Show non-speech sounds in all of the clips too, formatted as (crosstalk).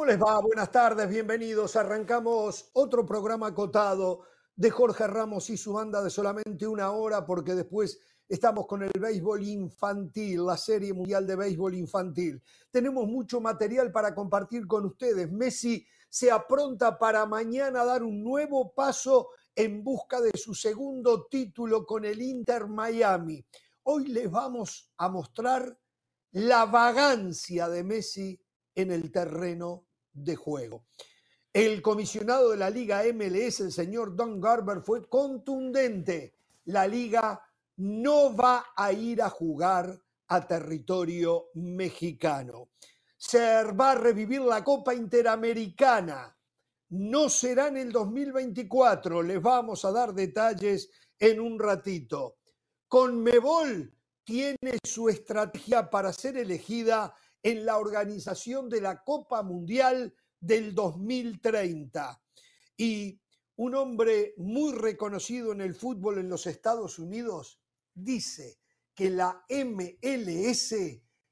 ¿Cómo les va? Buenas tardes, bienvenidos. Arrancamos otro programa acotado de Jorge Ramos y su banda de solamente una hora, porque después estamos con el béisbol infantil, la Serie Mundial de Béisbol Infantil. Tenemos mucho material para compartir con ustedes. Messi se apronta para mañana dar un nuevo paso en busca de su segundo título con el Inter Miami. Hoy les vamos a mostrar la vagancia de Messi en el terreno de juego. El comisionado de la Liga MLS, el señor Don Garber, fue contundente. La liga no va a ir a jugar a territorio mexicano. Se va a revivir la Copa Interamericana. No será en el 2024. Les vamos a dar detalles en un ratito. Conmebol tiene su estrategia para ser elegida en la organización de la Copa Mundial del 2030. Y un hombre muy reconocido en el fútbol en los Estados Unidos dice que la MLS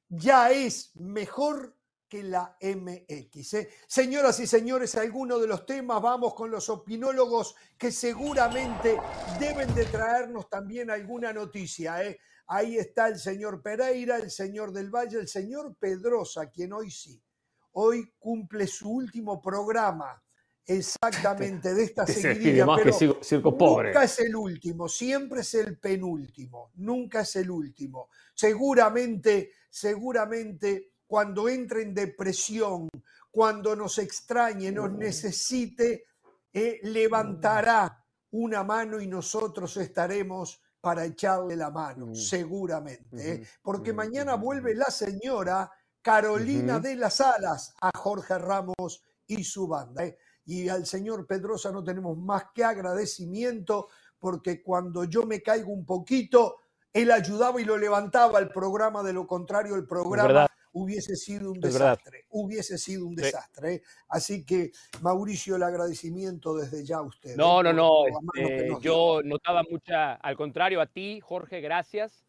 ya es mejor que la MX. ¿eh? Señoras y señores, algunos de los temas, vamos con los opinólogos que seguramente deben de traernos también alguna noticia. ¿eh? Ahí está el señor Pereira, el señor del Valle, el señor Pedrosa, quien hoy sí, hoy cumple su último programa exactamente de esta (laughs) seguidilla, pero nunca es el último, siempre es el penúltimo, nunca es el último. Seguramente, seguramente cuando entre en depresión, cuando nos extrañe, nos necesite, eh, levantará una mano y nosotros estaremos para echarle la mano, seguramente. ¿eh? Porque mañana vuelve la señora Carolina de las Alas a Jorge Ramos y su banda. ¿eh? Y al señor Pedrosa no tenemos más que agradecimiento porque cuando yo me caigo un poquito, él ayudaba y lo levantaba el programa, de lo contrario el programa hubiese sido un desastre, hubiese sido un desastre. ¿eh? Así que, Mauricio, el agradecimiento desde ya a usted. No, no, no, este, yo notaba mucha, al contrario, a ti, Jorge, gracias.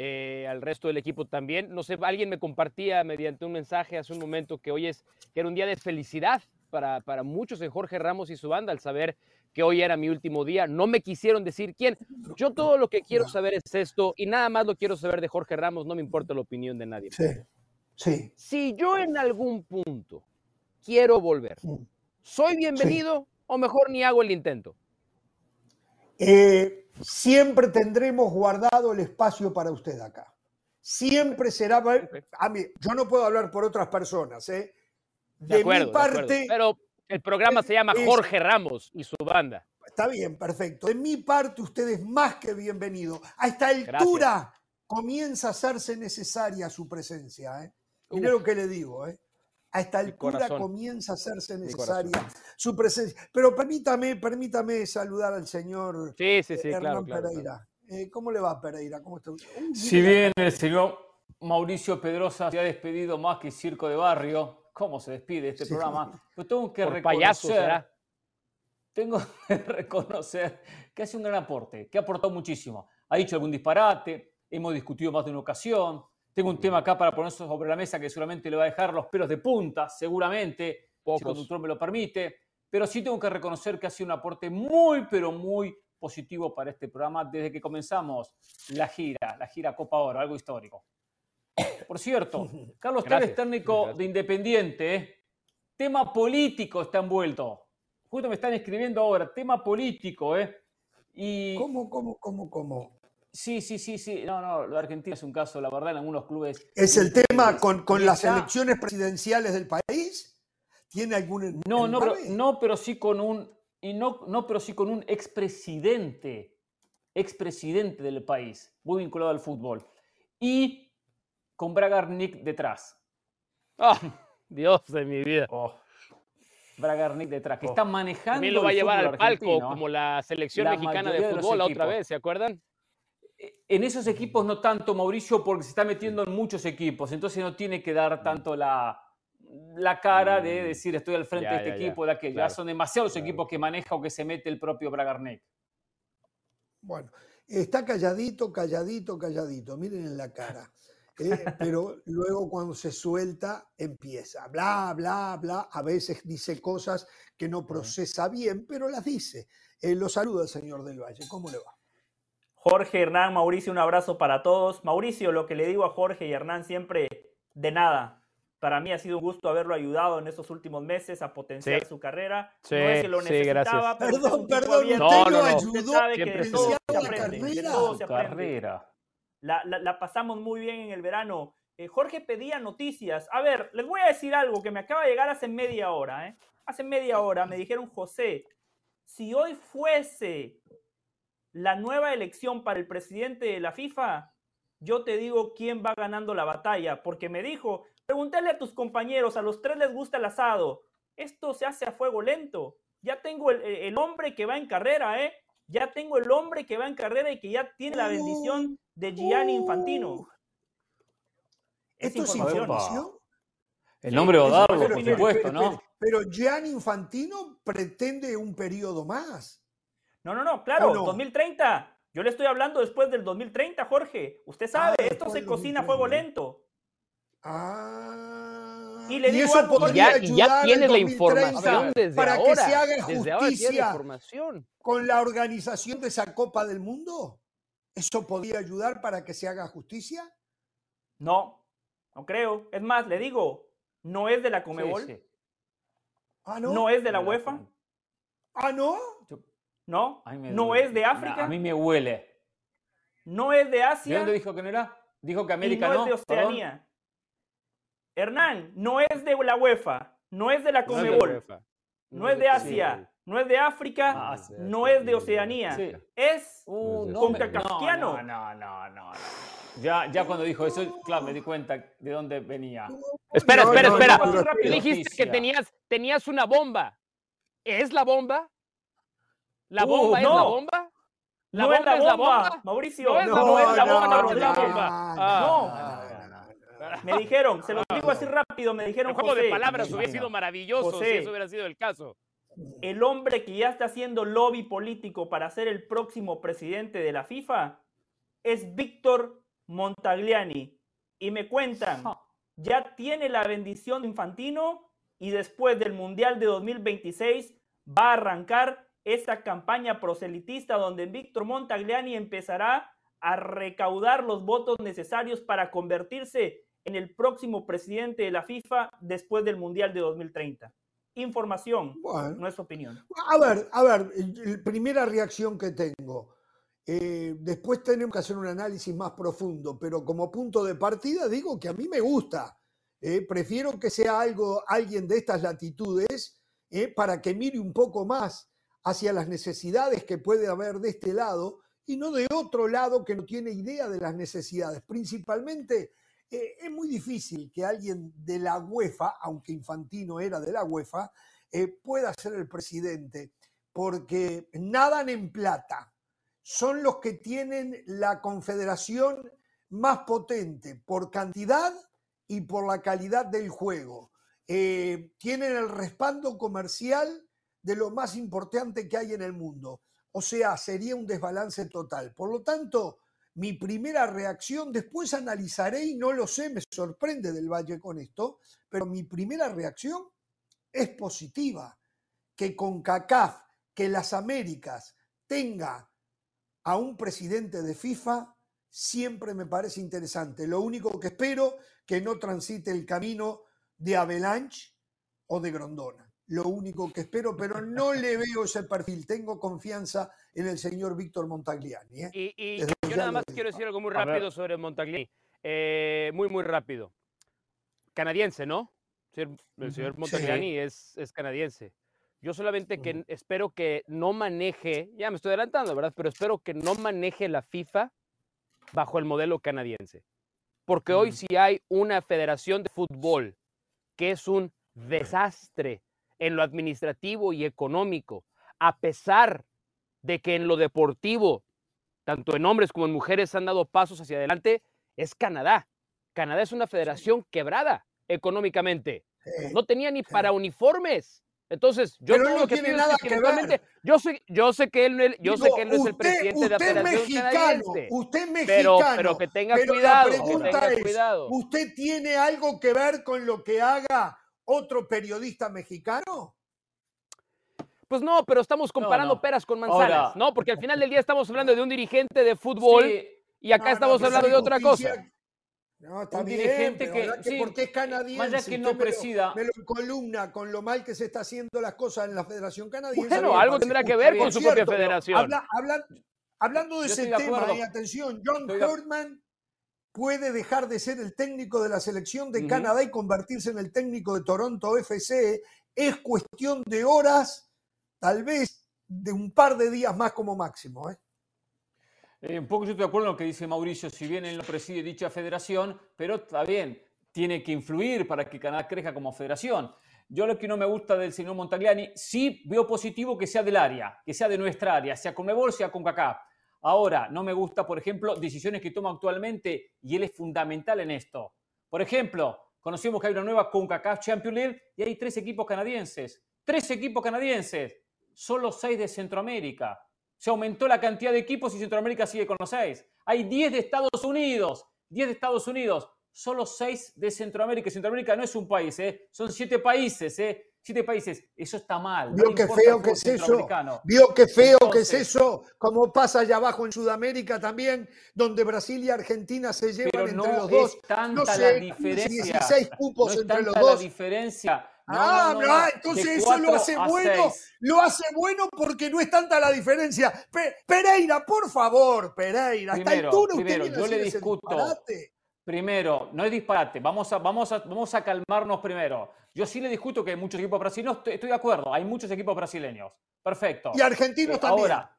Eh, al resto del equipo también. No sé, alguien me compartía mediante un mensaje hace un momento que hoy es, que era un día de felicidad para, para muchos en Jorge Ramos y su banda al saber que hoy era mi último día. No me quisieron decir quién. Yo todo lo que quiero saber es esto y nada más lo quiero saber de Jorge Ramos, no me importa la opinión de nadie. Sí. Sí. Si yo en algún punto quiero volver. ¿soy bienvenido o mejor ni hago el intento? Eh, siempre tendremos guardado el espacio para usted acá. Siempre será. A mí, yo no puedo hablar por otras personas, ¿eh? De, mi parte. pero el programa se llama Jorge Ramos y su banda. Está bien, perfecto. De mi parte, usted es más que bienvenido. A esta altura comienza a hacerse necesaria su presencia. ¿eh? Mire lo que le digo, ¿eh? A esta altura comienza a hacerse necesaria su presencia. Pero permítame, permítame saludar al señor sí, sí, sí, Hernán Pereira. Eh, ¿Cómo le va, Pereira? ¿Cómo está? si bien el señor Mauricio Pedrosa se ha despedido más que Circo de Barrio, ¿cómo se despide este programa? Yo tengo que reconocer, tengo (laughs) que reconocer que hace un gran aporte, que ha aportado muchísimo. Ha dicho algún disparate, hemos discutido más de una ocasión, tengo un tema acá para poner sobre la mesa que seguramente le va a dejar los pelos de punta, seguramente, si el conductor me lo permite. Pero sí tengo que reconocer que ha sido un aporte muy, pero muy positivo para este programa desde que comenzamos la gira, la gira Copa Oro, algo histórico. Por cierto, (laughs) Carlos Tevez, técnico de Independiente, ¿eh? tema político está envuelto. Justo me están escribiendo ahora, tema político, ¿eh? Y... ¿Cómo, cómo, cómo, cómo? Sí, sí, sí, sí. No, no, lo de Argentina es un caso, la verdad, en algunos clubes. ¿Es el tema con, con las elecciones presidenciales del país? ¿Tiene algún. No, no, pero, no, pero sí con un. Y no, no, pero sí con un expresidente. Expresidente del país, muy vinculado al fútbol. Y con Bragarnik detrás. ¡Ah! Dios de mi vida. Oh. Bragarnik detrás, que oh. está manejando. También lo va a llevar al palco, como la selección mexicana de fútbol la otra vez, ¿se acuerdan? En esos equipos no tanto, Mauricio, porque se está metiendo en muchos equipos, entonces no tiene que dar tanto la, la cara de mm. decir estoy al frente de este equipo, de aquello. ya son demasiados equipos que maneja o que se mete el propio Bragarnik. Bueno, está calladito, calladito, calladito. Miren en la cara. eh, (laughs) pero luego cuando se suelta empieza, bla, bla, bla, a veces dice cosas que no procesa bien, pero las dice. Eh, lo saluda el señor del Valle, ¿cómo le va? Jorge, Hernán, Mauricio, un abrazo para todos. Mauricio, lo que le digo a Jorge y Hernán siempre, de nada. Para mí ha sido un gusto haberlo ayudado en estos últimos meses a potenciar su carrera. no es que lo necesitaba, pero perdón, perdón, no, no, no, Usted sabe que de todo se aprende. todo se aprende. La, la, pasamos muy bien en el verano. Eh, Jorge pedía noticias. A ver, les voy a decir algo que me acaba de llegar hace media hora. ¿eh? Hace media hora me dijeron, José, si hoy fuese la nueva elección para el presidente de la FIFA, yo te digo quién va ganando la batalla, porque me dijo, pregúntale a tus compañeros, a los tres les gusta el asado, esto se hace a fuego lento. Ya tengo el, hombre que va en carrera, ¿eh? Ya tengo el hombre que va en carrera y que ya tiene la bendición de Gianni Infantino. ¿Esto es información? El nombre va por supuesto, ¿no? Pero Gianni Infantino pretende un periodo más. No, no, no, claro, 2030. Yo le estoy hablando después del 2030, Jorge. Usted sabe, ah, esto se cocina a fuego lento. Ah. Y le digo ya, ya tienes la información desde para ahora. que se haga justicia con la organización de esa Copa del Mundo. ¿Eso podría ayudar para que se haga justicia? No, no creo. Es más, le digo, no es de la Comebol. ¿Ah, no? No es de la UEFA. ¿Ah, no? ¿No? No es de África. A mí me huele. No es de Asia. ¿De dónde dijo que no era? Dijo que América no. no es de Oceanía. Hernán, no es de la UEFA, no es de la Comebol, no es de Asia, no es de África, ah, no es de Oceanía. Es un concacafquiano. No, no, no, no. Ya, ya cuando dijo eso, claro, me di cuenta de dónde venía. Espera, espera, espera. Dijiste que tenías, tenías una bomba. ¿Es la bomba? ¿La uh, bomba es la bomba? ¿La no bomba es la bomba? Mauricio. No es la bomba, no es la bomba. No. Me dijeron, se lo digo así rápido, me dijeron. El juego de palabras hubiera sido maravilloso si eso hubiera sido el caso. El hombre que ya está haciendo lobby político para ser el próximo presidente de la FIFA es Víctor Montagliani. Y me cuentan, ya tiene la bendición de Infantino y después del Mundial de 2026 va a arrancar esa campaña proselitista donde Víctor Montagliani empezará a recaudar los votos necesarios para convertirse en el próximo presidente de la FIFA después del Mundial de 2030. Información, no es opinión. A ver, a ver, primera reacción que tengo. Eh, después tenemos que hacer un análisis más profundo, pero como punto de partida digo que a mí me gusta. Eh, prefiero que sea algo, alguien de estas latitudes eh, para que mire un poco más hacia las necesidades que puede haber de este lado y no de otro lado que no tiene idea de las necesidades. Principalmente eh, es muy difícil que alguien de la UEFA, aunque Infantino era de la UEFA, eh, pueda ser el presidente, porque nadan en plata. Son los que tienen la confederación más potente por cantidad y por la calidad del juego. Eh, tienen el respaldo comercial de lo más importante que hay en el mundo. O sea, sería un desbalance total. Por lo tanto, mi primera reacción, después analizaré y no lo sé, me sorprende del Valle con esto, pero mi primera reacción es positiva. Que con CACAF, que las Américas tenga a un presidente de FIFA, siempre me parece interesante. Lo único que espero que no transite el camino de Avalanche o de Grondona lo único que espero, pero no le veo ese perfil. Tengo confianza en el señor Víctor Montagliani. ¿eh? Y, yo nada más quiero decir algo muy rápido sobre Montagliani. Eh, muy, muy rápido. Canadiense, ¿no? El señor Montagliani es, es canadiense. Yo solamente que espero que no maneje, ya me estoy adelantando, ¿verdad? Pero espero que no maneje la FIFA bajo el modelo canadiense. Porque hoy sí hay una federación de fútbol que es un desastre en lo administrativo y económico, a pesar de que en lo deportivo, tanto en hombres como en mujeres han dado pasos hacia adelante, es Canadá. Canadá es una federación quebrada económicamente. No tenía ni para uniformes. Entonces, yo no tiene nada que, ver. Yo sé, yo sé que él, yo sé que él no es el presidente de la Federación mexicano, Usted es mexicano. Pero, que tenga cuidado. tenga cuidado. ¿Usted tiene algo que ver con lo que haga otro periodista mexicano? Pues no, pero estamos comparando peras con manzanas, ¿no? Porque al final del día estamos hablando de un dirigente de fútbol y acá estamos hablando de otra cosa. No, está bien, dirigente que, porque es canadiense. que no presida. Me lo, columna con lo mal que se está haciendo las cosas en la Federación Canadiense. Bueno, algo tendrá que ver con su propia federación. hablando de ese tema, y atención, John Hurtman puede dejar de ser el técnico de la selección de Canadá y convertirse en el técnico de Toronto FC. Es cuestión de horas, tal vez de un par de días más como máximo. ¿eh? Eh, un poco yo estoy de acuerdo en lo que dice Mauricio, si bien él no preside dicha federación, pero está bien, tiene que influir para que Canadá crezca como federación. Yo lo que no me gusta del señor Montagliani, sí veo positivo que sea del área, que sea de nuestra área, sea con Mebol, sea con CACAF. Ahora, no me gusta, por ejemplo, decisiones que toma actualmente y él es fundamental en esto. Por ejemplo, conocemos que hay una nueva CONCACAF Champions League y hay tres equipos canadienses. Tres equipos canadienses, solo seis de Centroamérica. Se aumentó la cantidad de equipos y Centroamérica sigue con los seis. Hay 10 de Estados Unidos, 10 de Estados Unidos, solo 6 de Centroamérica. Centroamérica no es un país, ¿eh? son 7 países, ¿eh? Siete países, eso está mal. Vio qué feo que es eso. Vio qué feo que es eso, como pasa allá abajo en Sudamérica también, donde Brasil y Argentina se llevan entre los dos. Es tanta la diferencia. 16 cupos no entre los dos. la diferencia ah, entonces eso lo hace bueno, lo hace bueno porque no es tanta la diferencia. Pereira, por favor, Pereira, primero, altura primero, yo le discuto. Primero, no es disparate, vamos a, vamos, a, vamos a calmarnos primero. Yo sí le discuto que hay muchos equipos brasileños, estoy, de acuerdo, hay muchos equipos brasileños. Perfecto. Y argentinos eh, también. Ahora,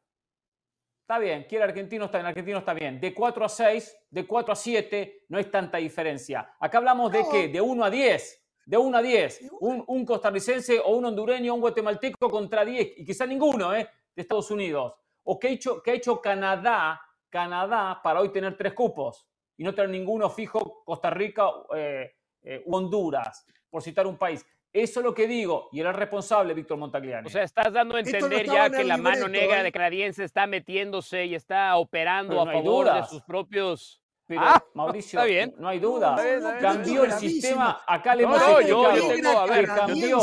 está bien, quiere argentino, está bien, argentino está bien. De 4 a 6, de 4 a 7, no es tanta diferencia. Acá hablamos de qué? De 1 a 10 de 1 a 10, un, costarricense o un hondureño o un guatemalteco contra 10, y quizá ninguno ¿eh? de Estados Unidos. ¿O qué ha, hecho, ha hecho Canadá, Canadá para hoy tener tres cupos y no tener ninguno fijo Costa Rica eh, eh, u Honduras, por citar un país? Eso es lo que digo, y era responsable Víctor Montagliani. O sea, estás dando a entender ya que la mano negra de canadiense está metiéndose y está operando a favor de sus propios pero, ah, Mauricio, bien. no hay duda. cambió el sistema. Acá le hemos no, yo, yo, tengo, a ver, cambió.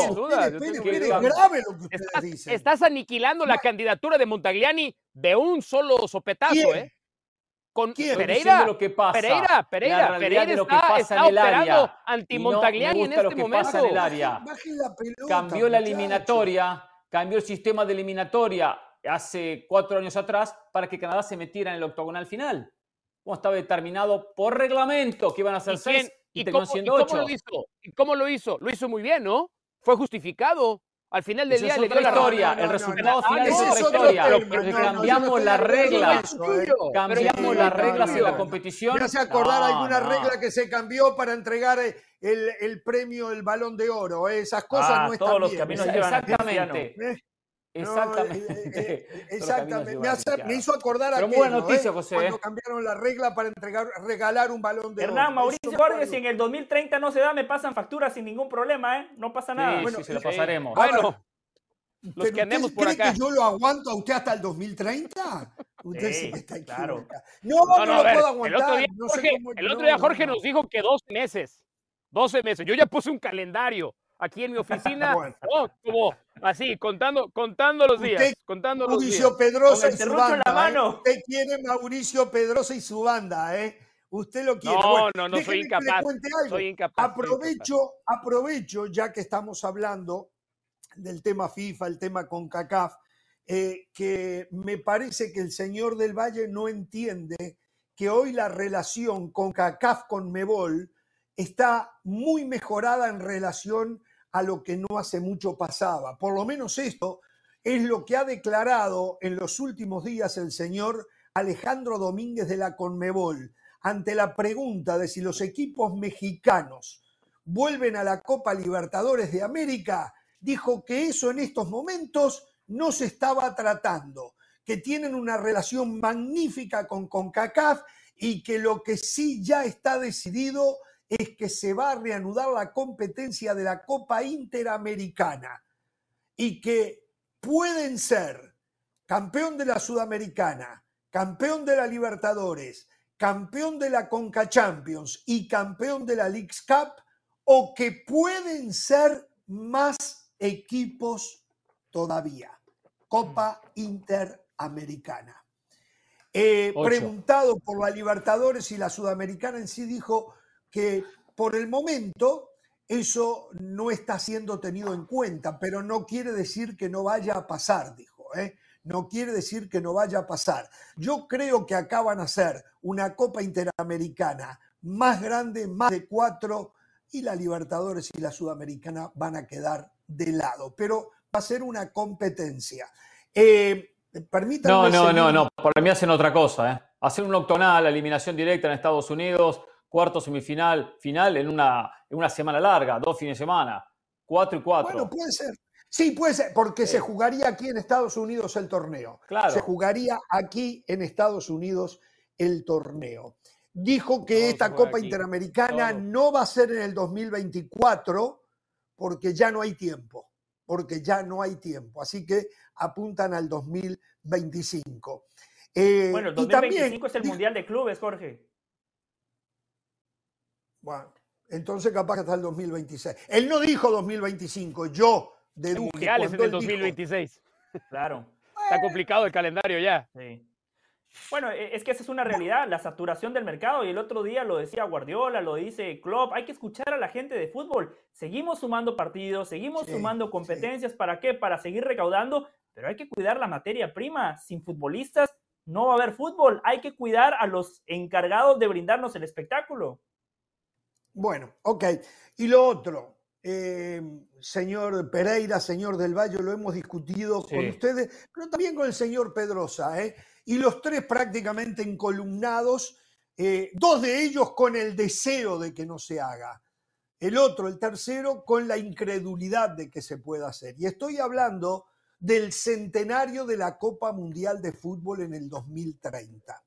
grave lo que ustedes estás, dicen. Estás aniquilando la candidatura de Montagliani de un solo sopetazo, ¿eh? Con ¿Quién? Pereira, lo que pasa, Pereira, Pereira, Pereira está, lo que pasa está en el área. anti-Montagliani no en este lo que momento. Pasa en el área. cambió la eliminatoria, cambió el sistema de eliminatoria hace cuatro años atrás para que Canadá se metiera en el octogonal final estaba determinado por reglamento que iban a ser seis y, ¿y, cómo, siendo cómo lo hizo? ¿Y cómo lo hizo? Lo hizo muy bien, ¿no? Fue justificado. Al final del día le dio la historia. el resultado final es otra historia. cambiamos las reglas. Cambiamos las reglas en la competición. ¿Me hace acordar alguna regla que se cambió para entregar el, premio, el balón de oro? Esas cosas ah, no están todos los bien. caminos Exactamente. (laughs) Exactamente. exactamente. Me, hizo acordar a buena noticia, José. Cuando cambiaron la regla para entregar, regalar un balón de Hernán, Mauricio Jorge, si en el 2030 no se da, me pasan facturas sin ningún problema, ¿eh? No pasa nada. bueno, sí, se lo pasaremos. Bueno, los que andemos por acá. que yo lo aguanto a usted hasta el 2030? Usted sí, está claro. No, no, no, lo puedo aguantar. El otro día, Jorge, el otro día Jorge nos dijo que dos meses. 12 meses. Yo ya puse un calendario aquí en mi (laughs) oficina, oh, como así, contando, contando los días. contando Mauricio los días. Pedrosa y su banda. La mano. ¿eh? Usted quiere Mauricio Pedrosa y su banda, ¿eh? Usted lo quiere. No, no, no, soy incapaz. Soy incapaz. Aprovecho, aprovecho, ya que estamos hablando del tema FIFA, el tema con CACAF, eh, que me parece que el señor del Valle no entiende que hoy la relación con CACAF con Mebol está muy mejorada en relación a lo que no hace mucho pasaba. Por lo menos esto es lo que ha declarado en los últimos días el señor Alejandro Domínguez de la Conmebol ante la pregunta de si los equipos mexicanos vuelven a la Copa Libertadores de América, dijo que eso en estos momentos no se estaba tratando, que tienen una relación magnífica con CONCACAF y que lo que sí ya está decidido es que se va a reanudar la competencia de la Copa Interamericana. y que pueden ser campeón de la Sudamericana, campeón de la Libertadores, campeón de la Conca Champions y campeón de la Leagues Cup, o que pueden ser más equipos todavía. Copa Interamericana. Eh, preguntado por la Libertadores y la Sudamericana en sí, dijo que por el momento eso no está siendo tenido en cuenta, pero no quiere decir que no vaya a pasar, dijo. ¿eh? No quiere decir que no vaya a pasar. Yo creo que acaban a ser una Copa Interamericana más grande, más de cuatro, y la Libertadores y la Sudamericana van a quedar de lado, pero va a ser una competencia. Eh, no, no, no, no, por mí hacen otra cosa, ¿eh? Hacer un octonal, eliminación directa en Estados Unidos, cuarto semifinal, final en una, en una semana larga, dos fines de semana, cuatro y cuatro. Bueno, puede ser. Sí, puede ser, porque se jugaría aquí en Estados Unidos el torneo. Claro. Se jugaría aquí en Estados Unidos el torneo. Dijo que esta Copa Interamericana no va a ser en el 2024 porque ya no hay tiempo, porque ya no hay tiempo. Así que apuntan al 2025. Eh, bueno, el 2025 es el Mundial de Clubes, Jorge. Bueno, entonces capaz que hasta el 2026. Él no dijo 2025, yo deduje. El Mundial es en el 2026. Claro. Está complicado el calendario ya. Sí. Bueno, e, es que esa es una realidad, la saturación del mercado. Y el otro día lo decía Guardiola, lo dice Klopp. Hay que escuchar a la gente de fútbol. Seguimos sumando partidos, seguimos sumando competencias. ¿Para qué? Para seguir recaudando. Pero hay que cuidar la materia prima. Sin futbolistas no va a haber fútbol. Hay que cuidar a los encargados de brindarnos el espectáculo. Bueno, ok. Y lo otro, eh, señor Pereira, señor Del Valle, lo hemos discutido con ustedes, pero también con el señor Pedrosa. ¿eh? y los tres prácticamente encolumnados, eh, dos de ellos con el deseo de que no se haga, el otro, el tercero, con la incredulidad de que se pueda hacer. Y estoy hablando del centenario de la Copa Mundial de Fútbol en el 2030.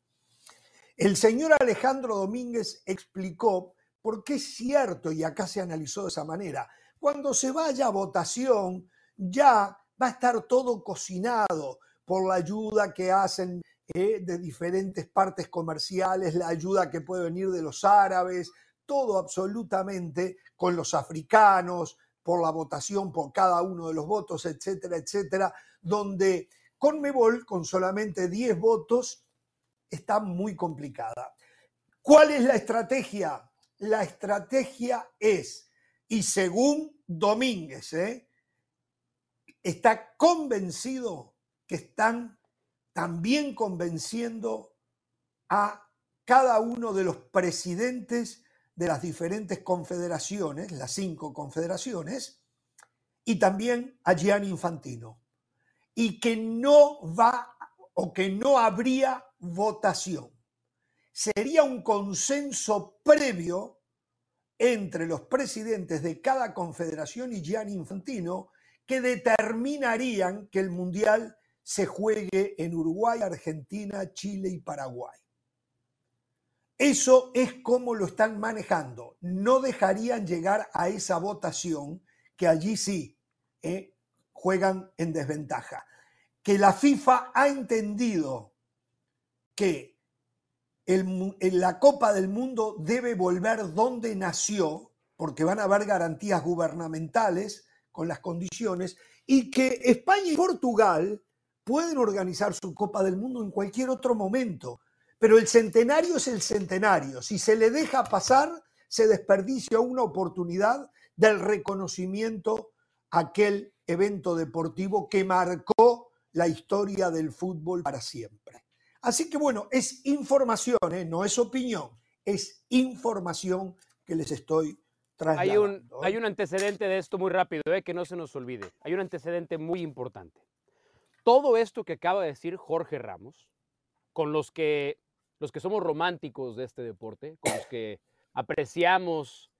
El señor Alejandro Domínguez explicó por qué es cierto, y acá se analizó de esa manera, cuando se vaya a votación ya va a estar todo cocinado, por la ayuda que hacen eh, de diferentes partes comerciales, la ayuda que puede venir de los árabes, todo absolutamente con los africanos, por la votación por cada uno de los votos, etcétera, etcétera, donde Conmebol, con solamente 10 votos, está muy complicada. ¿Cuál es la estrategia? La estrategia es, y según Domínguez, ¿eh? está convencido que están también convenciendo a cada uno de los presidentes de las diferentes confederaciones, las cinco confederaciones, y también a Gianni Infantino, y que no va o que no habría votación. Sería un consenso previo entre los presidentes de cada confederación y Gianni Infantino que determinarían que el Mundial se juegue en Uruguay, Argentina, Chile y Paraguay. Eso es como lo están manejando. No dejarían llegar a esa votación que allí sí eh, juegan en desventaja. Que la FIFA ha entendido que la Copa del Mundo debe volver donde nació, porque van a haber garantías gubernamentales con las condiciones, y que España y Portugal pueden organizar su Copa del Mundo en cualquier otro momento, pero el centenario es el centenario. Si se le deja pasar, se desperdicia una oportunidad del reconocimiento a aquel evento deportivo que marcó la historia del fútbol para siempre. Así que bueno, es información, ¿eh? no es opinión, es información que les estoy trasladando. Hay un, hay un antecedente de esto muy rápido, ¿eh? que no se nos olvide. Hay un antecedente muy importante todo esto que acaba de decir Jorge Ramos, con los que, los que somos románticos de este deporte, con los que apreciamos,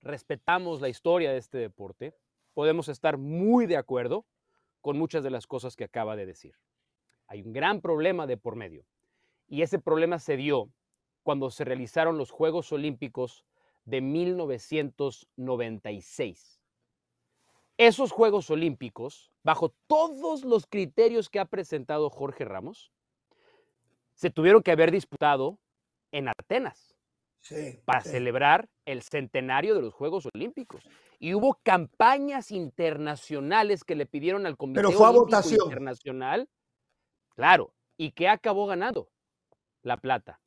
respetamos la historia de este deporte, podemos estar muy de acuerdo con muchas de las cosas que acaba de decir. Hay un gran problema de por medio. Y ese problema se dio cuando se realizaron los Juegos Olímpicos de 1996. esos Juegos Olímpicos, bajo todos los criterios que ha presentado Jorge Ramos, se tuvieron que haber disputado en Atenas para celebrar el centenario de los Juegos Olímpicos. Y hubo campañas internacionales que le pidieron al Comité Pero fue Olímpico votación. Internacional. Claro, ¿y qué acabó ganando? La plata,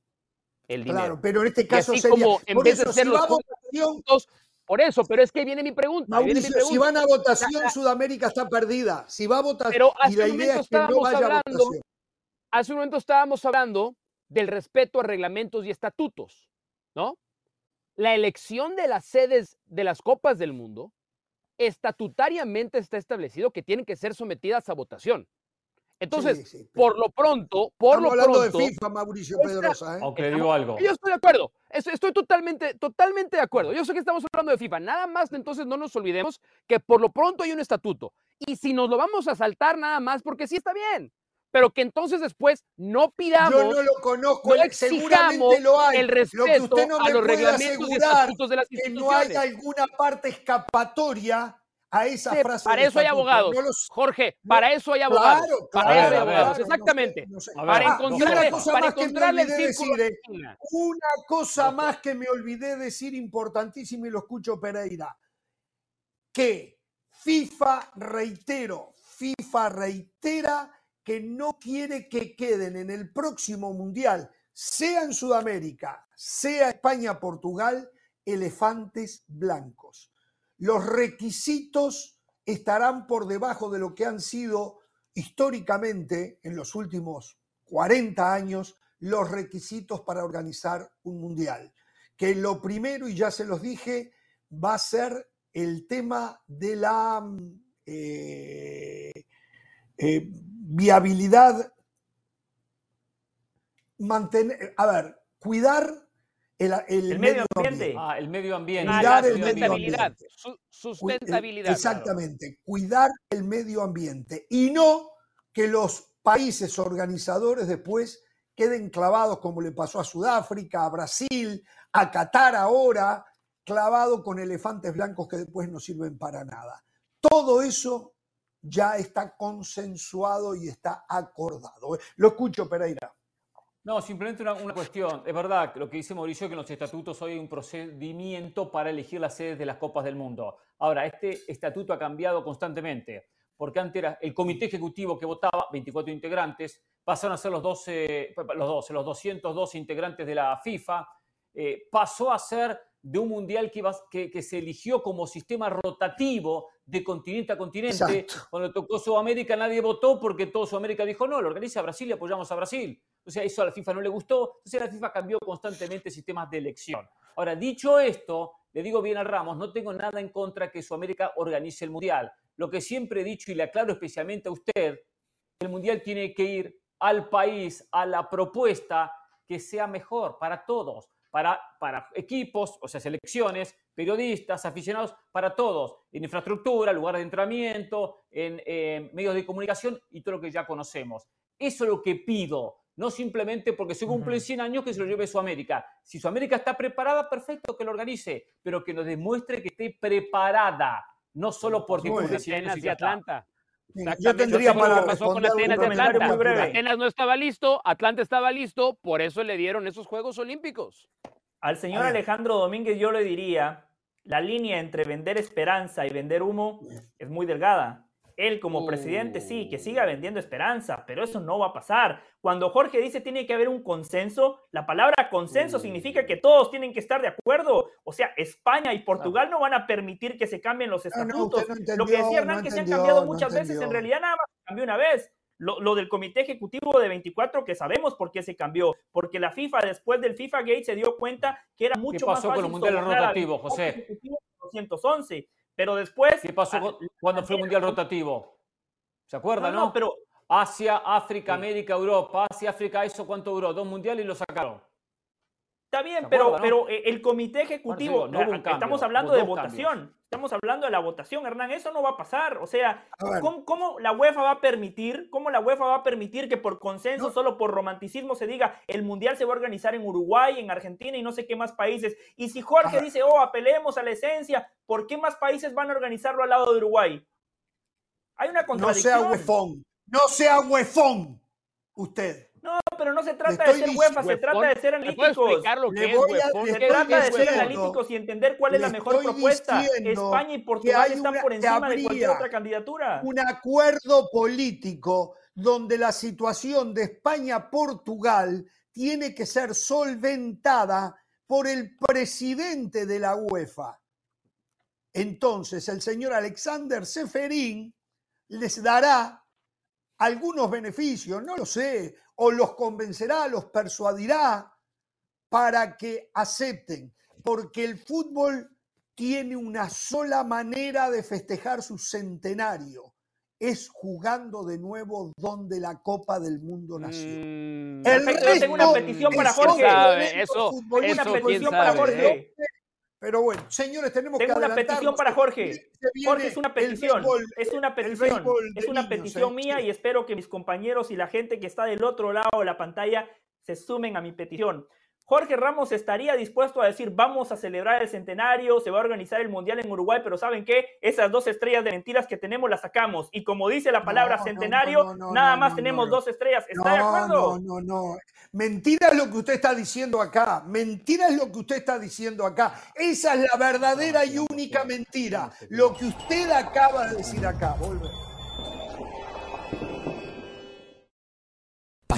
el dinero. Claro, pero en este caso sería, como en vez de ser los votación, por eso, pero es que viene mi pregunta. Mauricio, si van a votación, Sudamérica está perdida. Si va a votación, y la idea es que no vaya a votación. Hace un momento estábamos hablando del respeto a reglamentos y estatutos, ¿no? La elección de las sedes de las Copas del Mundo estatutariamente está establecido que tienen que ser sometidas a votación. Entonces, por lo pronto, por Estamos lo hablando pronto. de FIFA, Mauricio Pedrosa. ¿eh? Aunque digo algo. Yo estoy de acuerdo. Estoy totalmente, totalmente de acuerdo. Yo sé que estamos hablando de FIFA. Nada más, entonces no nos olvidemos que por lo pronto hay un estatuto. Y si nos lo vamos a saltar nada más, porque sí está bien pero que entonces después no pidamos. Yo no lo conozco, no seguramente lo hay. El respeto lo que usted no a los reglamentos y estatutos de las que no hay alguna parte escapatoria a esa sí, frase. Para eso hay abogados. No los... Jorge, para eso hay abogados. Claro, claro, para eso hay abogados, exactamente. No sé, no sé. Para ah, encontrarle, para encontrarle el círculo decir, eh, Una cosa más que me olvidé decir importantísima y lo escucho Pereira. Que FIFA, reitero, FIFA reitera que no quiere que queden en el próximo mundial, sea en Sudamérica, sea España, Portugal, elefantes blancos. Los requisitos estarán por debajo de lo que han sido históricamente en los últimos 40 años los requisitos para organizar un mundial. Que lo primero, y ya se los dije, va a ser el tema de la eh, eh, viabilidad, mantener, a ver, cuidar el, el, medio, ambiente. Ah, el medio ambiente. Cuidar el medio ambiente. Sustentabilidad. Exactamente, cuidar el medio ambiente y no que los países organizadores después queden clavados como le pasó a Sudáfrica, a Brasil, a Qatar ahora, clavado con elefantes blancos que después no sirven para nada. Todo eso ya está consensuado y está acordado. Lo escucho, Pereira. No, simplemente una, cuestión. Es verdad lo que dice Mauricio, que en los estatutos hoy hay un procedimiento para elegir las sedes de las Copas del Mundo. Ahora, este estatuto ha cambiado constantemente, porque antes era el comité ejecutivo que votaba, 24 integrantes, pasaron a ser los 12, los 12, los 212 integrantes de la FIFA, eh, pasó a ser de un mundial que, que, se eligió como sistema rotativo de continente a continente. Cuando tocó Sudamérica nadie votó porque todo Sudamérica dijo no, lo organiza Brasil y apoyamos a Brasil. O sea, eso a la FIFA no le gustó. Entonces la FIFA cambió constantemente sistemas de elección. Ahora, dicho esto, le digo bien a Ramos, no tengo nada en contra que Sudamérica organice el mundial. Lo que siempre he dicho y le aclaro especialmente a usted, el mundial tiene que ir al país, a la propuesta que sea mejor para todos para, para equipos, o sea, selecciones, periodistas, aficionados, para todos, en infraestructura, lugar de entrenamiento, en medios de comunicación y todo lo que ya conocemos. Eso es lo que pido, no simplemente porque se cumplen 100 años que se lo lleve Sudamérica. Si Sudamérica está preparada, perfecto que lo organice, pero que nos demuestre que esté preparada, no solo porque cumple 100 años y Atlanta. Yo tendría para pasó con Atenas de Atlanta. Atenas no estaba listo, Atlanta estaba listo, por eso le dieron esos Juegos Olímpicos. Al señor Alejandro Domínguez yo le diría, la línea entre vender esperanza y vender humo es muy delgada. Él como presidente sí, que siga vendiendo esperanza, pero eso no va a pasar. Cuando Jorge dice tiene que haber un consenso, la palabra consenso significa que todos tienen que estar de acuerdo. O sea, España y Portugal no van a permitir que se cambien los estatutos. Lo que decía Hernán que se han cambiado muchas veces, en realidad nada más cambió una vez. Lo, del comité ejecutivo de 24 que sabemos por qué se cambió, porque la FIFA después del FIFA Gate se dio cuenta que era mucho más fácil con mundiales rotativos, José? 211, pero después ¿Qué pasó cuando fue el mundial rotativo? ¿Se acuerda, no? no? pero Asia, África, América, Europa, Asia, África, ¿eso cuánto duró? Dos mundiales y lo sacaron. Está bien, pero, pero eh, el comité ejecutivo, estamos hablando de votación, estamos hablando de la votación, Hernán, eso no va a pasar. O sea, ¿cómo, la UEFA va a permitir, cómo la UEFA va a permitir que por consenso, solo por romanticismo se diga el Mundial se va a organizar en Uruguay, en Argentina y no sé qué más países? Y si Jorge dice, oh, apelemos a la esencia, ¿por qué más países van a organizarlo al lado de Uruguay? Hay una contradicción. No sea huefón, no sea huefón, usted. No, pero no se trata de ser UEFA, se trata de ser analíticos. se trata de ser analíticos y entender cuál es la mejor propuesta. España y Portugal están por encima de cualquier otra candidatura. Un acuerdo político donde la situación de España-Portugal tiene que ser solventada por el presidente de la UEFA. Entonces, el señor Alexander Seferín les dará algunos beneficios, no lo sé, o los convencerá, los persuadirá para que acepten, porque el fútbol tiene una sola manera de festejar su centenario, es jugando de nuevo donde la Copa del Mundo nació. Mm, el tengo una petición para Jorge. Eso, una petición para Jorge. Pero bueno, señores, tenemos Tengo que una petición para Jorge. Jorge, es una petición. es una petición. Es una petición mía y espero que mis compañeros y la gente que está del otro lado de la pantalla se sumen a mi petición. Jorge Ramos estaría dispuesto a decir, vamos a celebrar el centenario, se va a organizar el Mundial en Uruguay, pero ¿saben qué? Esas dos estrellas de mentiras que tenemos las sacamos. Y como dice la palabra centenario, nada más tenemos dos estrellas. ¿Está de acuerdo? No, no, no. Mentira es lo que usted está diciendo acá. Mentira es lo que usted está diciendo acá. Esa es la verdadera y única mentira. Lo que usted acaba de decir acá. Volve.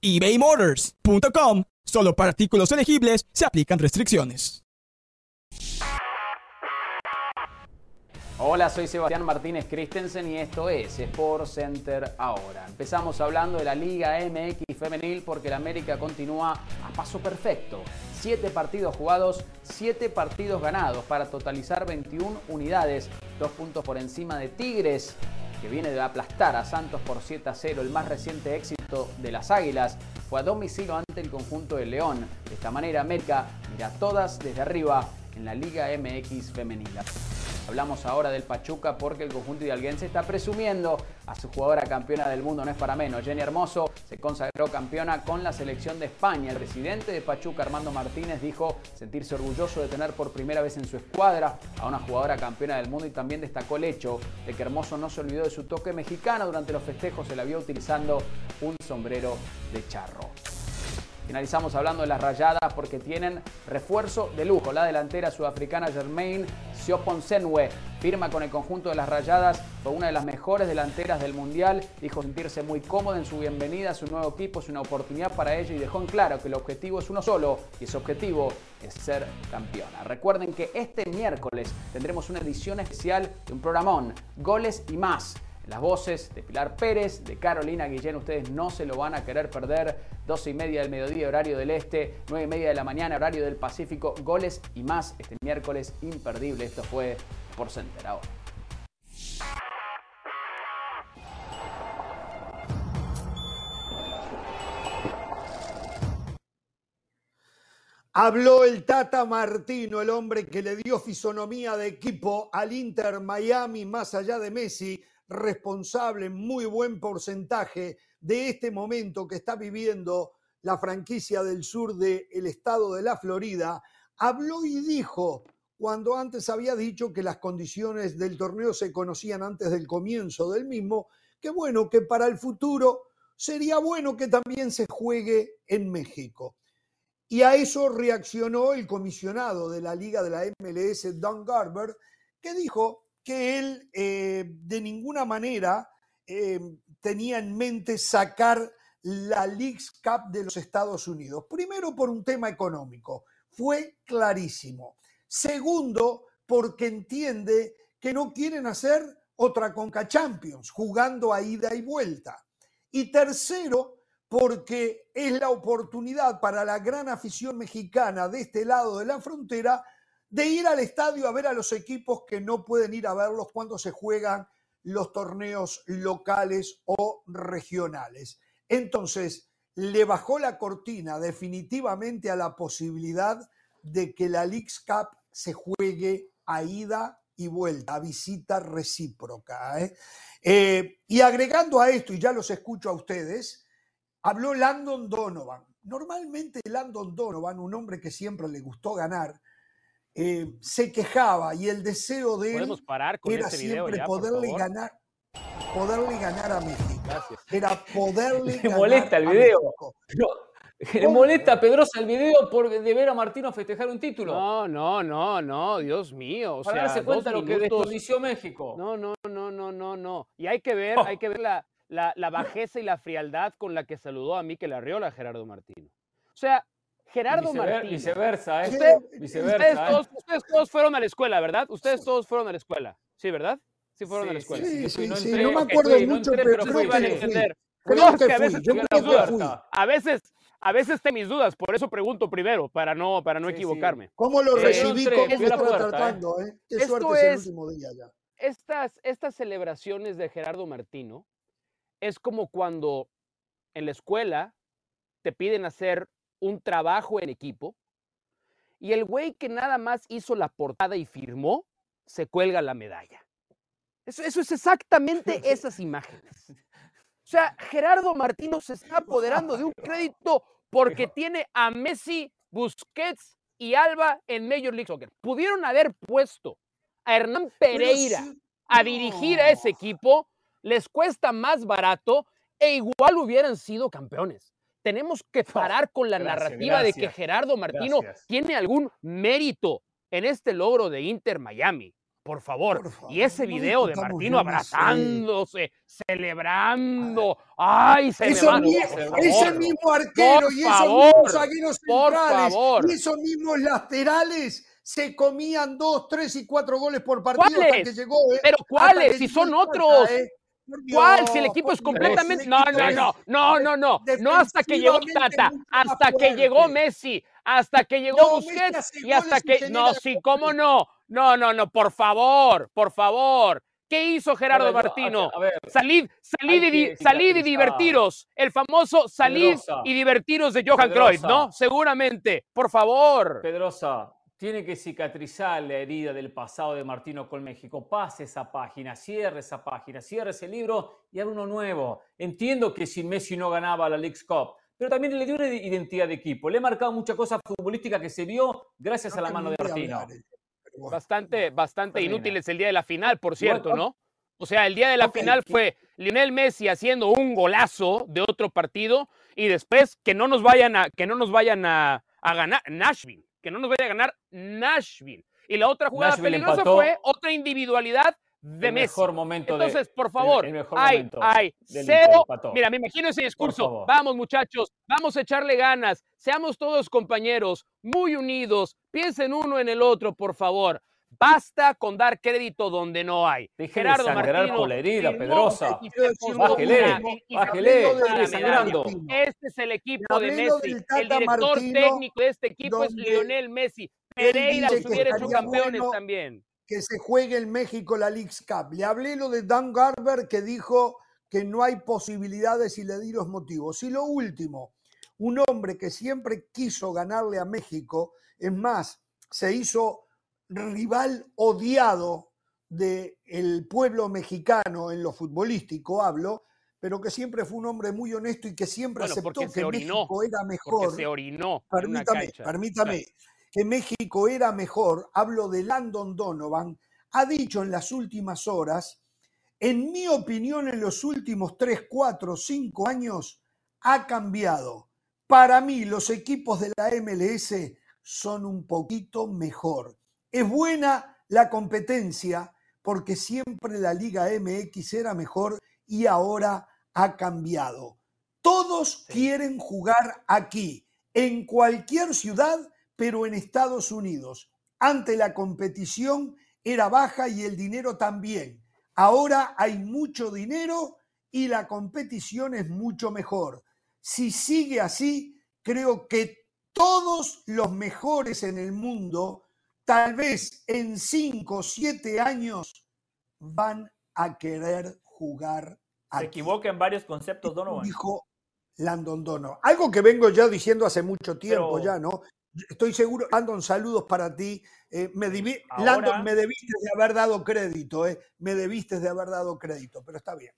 ebaymotors.com Solo para artículos elegibles se aplican restricciones. Hola, soy Sebastián Martínez Christensen y esto es Sport Center ahora. Empezamos hablando de la Liga MX femenil porque la América continúa a paso perfecto. Siete partidos jugados, siete partidos ganados para totalizar 21 unidades, dos puntos por encima de Tigres que viene de aplastar a Santos por 7 a 0, el más reciente éxito de las Águilas, fue a domicilio ante el conjunto de León. De esta manera, América mira todas desde arriba en la Liga MX femenina. Hablamos ahora del Pachuca porque el conjunto hidalguense está presumiendo a su jugadora campeona del mundo, no es para menos. Jenny Hermoso se consagró campeona con la selección de España. El presidente de Pachuca, Armando Martínez, dijo sentirse orgulloso de tener por primera vez en su escuadra a una jugadora campeona del mundo y también destacó el hecho de que Hermoso no se olvidó de su toque mexicano. Durante los festejos se la vio utilizando un sombrero de charro. Finalizamos hablando de las rayadas porque tienen refuerzo de lujo. La delantera sudafricana Germain Sioponsenwe firma con el conjunto de las rayadas. Fue una de las mejores delanteras del Mundial. Dijo sentirse muy cómoda en su bienvenida a su nuevo equipo. Es una oportunidad para ella y dejó en claro que el objetivo es uno solo y ese objetivo es ser campeona. Recuerden que este miércoles tendremos una edición especial de un programón, Goles y más las voces de Pilar Pérez, de Carolina Guillén, ustedes no se lo van a querer perder. 12 y media del mediodía, horario del este, 9 y media de la mañana, horario del Pacífico. Goles y más este miércoles imperdible. Esto fue por Center ahora. Habló el Tata Martino, el hombre que le dio fisonomía de equipo al Inter Miami más allá de Messi responsable en muy buen porcentaje de este momento que está viviendo la franquicia del sur del estado de la Florida, habló y dijo, cuando antes había dicho que las condiciones del torneo se conocían antes del comienzo del mismo, que bueno, que para el futuro sería bueno que también se juegue en México. Y a eso reaccionó el comisionado de la Liga de la MLS, Don Garber, que dijo que él eh, de ninguna manera eh, tenía en mente sacar la League's Cup de los Estados Unidos. Primero por un tema económico, fue clarísimo. Segundo, porque entiende que no quieren hacer otra Conca Champions, jugando a ida y vuelta. Y tercero, porque es la oportunidad para la gran afición mexicana de este lado de la frontera de ir al estadio a ver a los equipos que no pueden ir a verlos cuando se juegan los torneos locales o regionales. Entonces, le bajó la cortina definitivamente a la posibilidad de que la League's Cup se juegue a ida y vuelta, a visita recíproca. ¿eh? Eh, y agregando a esto, y ya los escucho a ustedes, habló Landon Donovan. Normalmente Landon Donovan, un hombre que siempre le gustó ganar, eh, se quejaba y el deseo de él era este siempre poderle ganar, poderle ganar a México. Era poderle (laughs) Me molesta el video. (laughs) Le molesta a Pedrosa el video por de ver a Martino festejar un título. No, no, no, no, Dios mío. O Para darse cuenta lo que descondició México. No, no, no, no, no, no. Y hay que ver, hay que ver la, la, bajeza y la frialdad con la que saludó a Mikel Arriola Gerardo Martino. O sea, Gerardo Martino. Viceversa, ¿eh? viceversa, ¿eh? ustedes, Todos, fueron a la escuela, ¿verdad? Ustedes todos fueron a la escuela. ¿Sí, verdad? Sí, fueron a la escuela. Sí, sí, sí, no, me acuerdo mucho, pero, creo que, a entender. a veces, a veces, a veces tengo mis dudas, por eso pregunto primero, para no, para no equivocarme. ¿Cómo lo recibí? ¿Cómo lo tratando? ¿eh? Qué suerte es el último día ya. Estas, estas celebraciones de Gerardo Martino es como cuando en la escuela te piden hacer un trabajo en equipo y el güey que nada más hizo la portada y firmó, se cuelga la medalla. Eso, eso es exactamente (laughs) esas imágenes. O sea, Gerardo Martino se está apoderando de un (laughs) crédito porque tiene a Messi, Busquets y Alba en Major League Soccer. Pudieron haber puesto a Hernán Pereira a dirigir a ese equipo les cuesta más barato e igual hubieran sido campeones. Tenemos que parar con la narrativa de que Gerardo Martino tiene algún mérito en este logro de Inter Miami. Por favor. y ese video de Martino abrazándose, celebrando. ¡Ay, se Eso Ese mismo arquero y esos mismos zagueros centrales y esos mismos laterales se comían dos, tres y cuatro goles por partido hasta que llegó. ¿eh? Pero ¿cuáles? Si son otros. ¿eh? ¿Cuál? Si el equipo es completamente. No, no, no, no, no, no. No hasta que llegó Tata, hasta que llegó Messi, hasta que llegó Busquets y hasta que. No, sí, ¿cómo no? No, no, no, por favor, por favor. ¿Qué hizo Gerardo Martino? salid, salid, y, salid y divertiros. El famoso salid y divertiros de Johan Cruyff, ¿no? Seguramente. Por favor. Pedrosa, tiene que cicatrizar la herida del pasado de Martino con México. Pase esa página, cierre esa página, cierre ese libro y haga uno nuevo. Entiendo que si Messi no ganaba la League's Cup, pero también le dio una identidad de equipo. Le he marcado mucha cosa futbolística que se vio gracias a la mano de Martino. Bastante, bastante inútil es el día de la final, por cierto, ¿no? O sea, el día de la final fue Lionel Messi haciendo un golazo de otro partido y después que no nos vayan a, que no nos vayan a, a ganar Nashville que no nos vaya a ganar Nashville. Y la otra jugada peligrosa fue otra individualidad de Messi. Mejor momento Entonces, por favor, hay, hay cero. Mira, me imagino ese discurso. Vamos, muchachos, vamos a echarle ganas. Seamos todos compañeros, muy unidos. Piensen uno en el otro, por favor. Basta con dar crédito donde no hay. Gerardo de Martino. Por la herida, Pedrosa. Bájele, bájele, sangrando. Este es el equipo de Messi. El director técnico de este equipo es Lionel Messi. Pereira hubiera hecho campeones también. Que se juegue en México la League's Cup. Le hablé lo de Dan Garber que dijo que no hay posibilidades y le di los motivos. Y lo último, un hombre que siempre quiso ganarle a México, es más, se hizo rival odiado del pueblo mexicano en lo futbolístico, hablo, pero que siempre fue un hombre muy honesto y que siempre aceptó que México era mejor. se orinó. Permítame, permítame, que México era mejor. Hablo de Landon Donovan. Ha dicho en las últimas horas en mi opinión, en los últimos 3, 4, 5 años ha cambiado. Para mí, los equipos de la MLS son un poquito mejor. Es buena la competencia porque siempre la Liga MX era mejor y ahora ha cambiado. Todos quieren jugar aquí, en cualquier ciudad, pero en Estados Unidos. Ante la competición era baja y el dinero también. Ahora hay mucho dinero y la competición es mucho mejor. Si sigue así, creo que todos los mejores en el mundo, tal vez en cinco o siete años, van a querer jugar. Se equivoca en varios conceptos, Donovan. Dijo Landon Donovan. Algo que vengo ya diciendo hace mucho tiempo ya, ¿no? Estoy seguro, Landon, saludos para ti. Eh, me Landon, me debiste de haber dado crédito, eh. me debiste de haber dado crédito, pero está bien.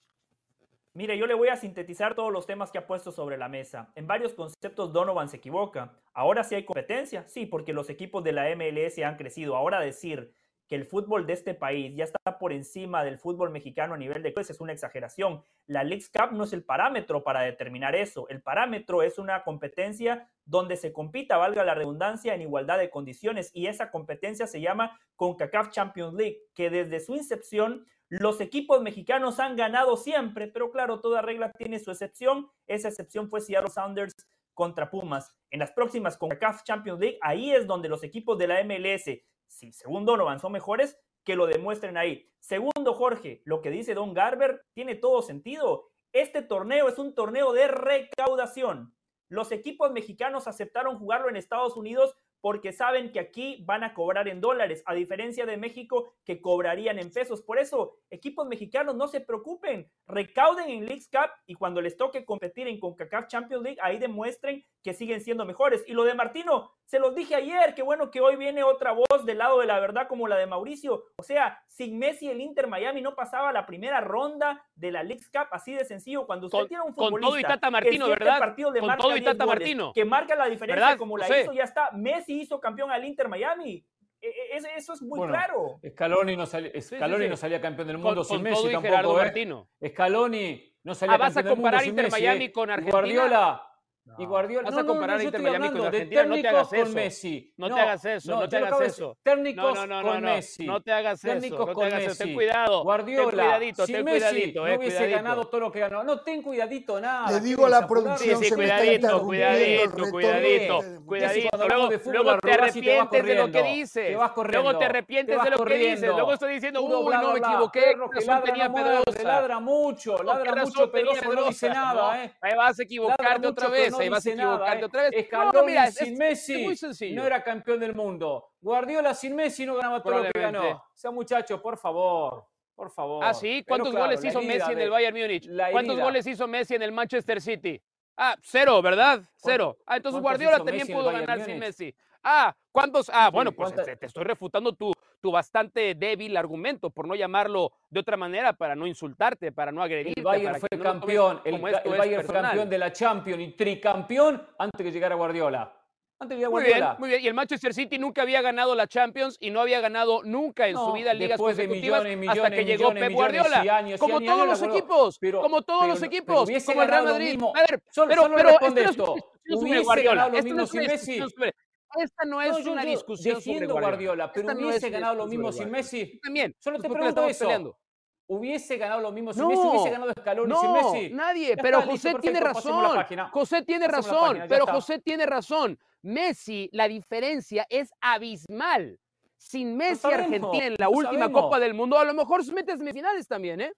Mire, yo le voy a sintetizar todos los temas que ha puesto sobre la mesa. En varios conceptos Donovan se equivoca. Ahora sí hay competencia, sí, porque los equipos de la MLS han crecido. Ahora decir que el fútbol de este país ya está por encima del fútbol mexicano a nivel de clubes es una exageración. La League Cup no es el parámetro para determinar eso. El parámetro es una competencia donde se compita, valga la redundancia, en igualdad de condiciones y esa competencia se llama CONCACAF Champions League, que desde su incepción los equipos mexicanos han ganado siempre, pero claro, toda regla tiene su excepción. Esa excepción fue Seattle Sounders contra Pumas. En las próximas CONCACAF Champions League, ahí es donde los equipos de la MLS si segundo no avanzó mejores, que lo demuestren ahí. Segundo, Jorge, lo que dice Don Garber tiene todo sentido. Este torneo es un torneo de recaudación. Los equipos mexicanos aceptaron jugarlo en Estados Unidos porque saben que aquí van a cobrar en dólares, a diferencia de México que cobrarían en pesos. Por eso, equipos mexicanos no se preocupen, recauden en League Cup y cuando les toque competir en CONCACAF Champions League, ahí demuestren que siguen siendo mejores. Y lo de Martino, se los dije ayer, qué bueno que hoy viene otra voz del lado de la verdad como la de Mauricio. O sea, sin Messi el Inter Miami no pasaba la primera ronda de la League Cup, así de sencillo. Cuando usted tiene un futbolista con todo y Tata Martino, ¿verdad? Partido de con todo y Tata Martino. que marca la diferencia como la hizo, ya está. Messi hizo campeón al Inter Miami. E, e, eso es muy claro. Scaloni no, no salía campeón del mundo sin Messi tampoco. ¿eh? Martino. Scaloni no salía ah, vas a comparar Inter Miami ¿eh? con Argentina. Guardiola y Guardiola. Vas a comparar Inter Miami con Argentina. No te hagas eso. Messi. No, te hagas eso. No, te hagas eso. Técnicos con Messi. No te hagas eso. Técnicos con Messi. Ten cuidado. Guardiola. Ten cuidadito. ten cuidadito. no hubiese ganado todo lo que ganó. No, ten cuidadito nada. Le digo a la producción. Sí, sí, cuidadito, cuidadito, cuidadito. Cuidadito. Luego te arrepientes de lo que dices. Luego te arrepientes de lo que dices. Luego estoy diciendo, uy, no me equivoqué. Razón tenía Pedrosa. Ladra mucho. Ladra mucho. Pedrosa no dice nada. Ahí vas a equivocarte otra vez. Ahí vas a equivocarte ¿eh? otra vez. Escaloni no, sin Messi no era campeón del mundo. Guardiola sin Messi no ganaba todo lo que ganó. O sea, muchachos, por favor. Por favor. Ah, sí. ¿Cuántos goles hizo Messi en el Bayern Múnich? ¿Cuántos goles hizo Messi en el Manchester City? Ah, cero, ¿verdad? Cero. Ah, entonces Guardiola también pudo ganar sin Messi. Ah, ¿cuántos? Ah, bueno, pues te, estoy refutando tu, tu bastante débil argumento, por no llamarlo de otra manera, para no insultarte, para no agredirte. El Bayern fue campeón, el, Bayern fue campeón de la Champions y tricampeón antes que llegara Guardiola. Antes de muy bien, muy bien. Y el Manchester City nunca había ganado la Champions y no había ganado nunca en su vida ligas consecutivas de millones, hasta que llegó Pep Guardiola. Años, como, todos los equipos, como todos los equipos, como el Real Madrid. a ver, pero, pero, esto. Guardiola. Esto no es Messi. Esta no es una discusión sobre Guardiola, pero hubiese ganado lo mismo sin Messi. También. Solo te pregunto eso. ¿Hubiese ganado lo mismo sin Messi? ¿Hubiese ganado Scaloni sin Messi? nadie. pero José tiene razón. José tiene razón. pero José tiene razón. Messi, la diferencia es abismal. Sin Messi, Argentina en la última Copa del Mundo, a lo mejor se mete a semifinales también, ¿eh?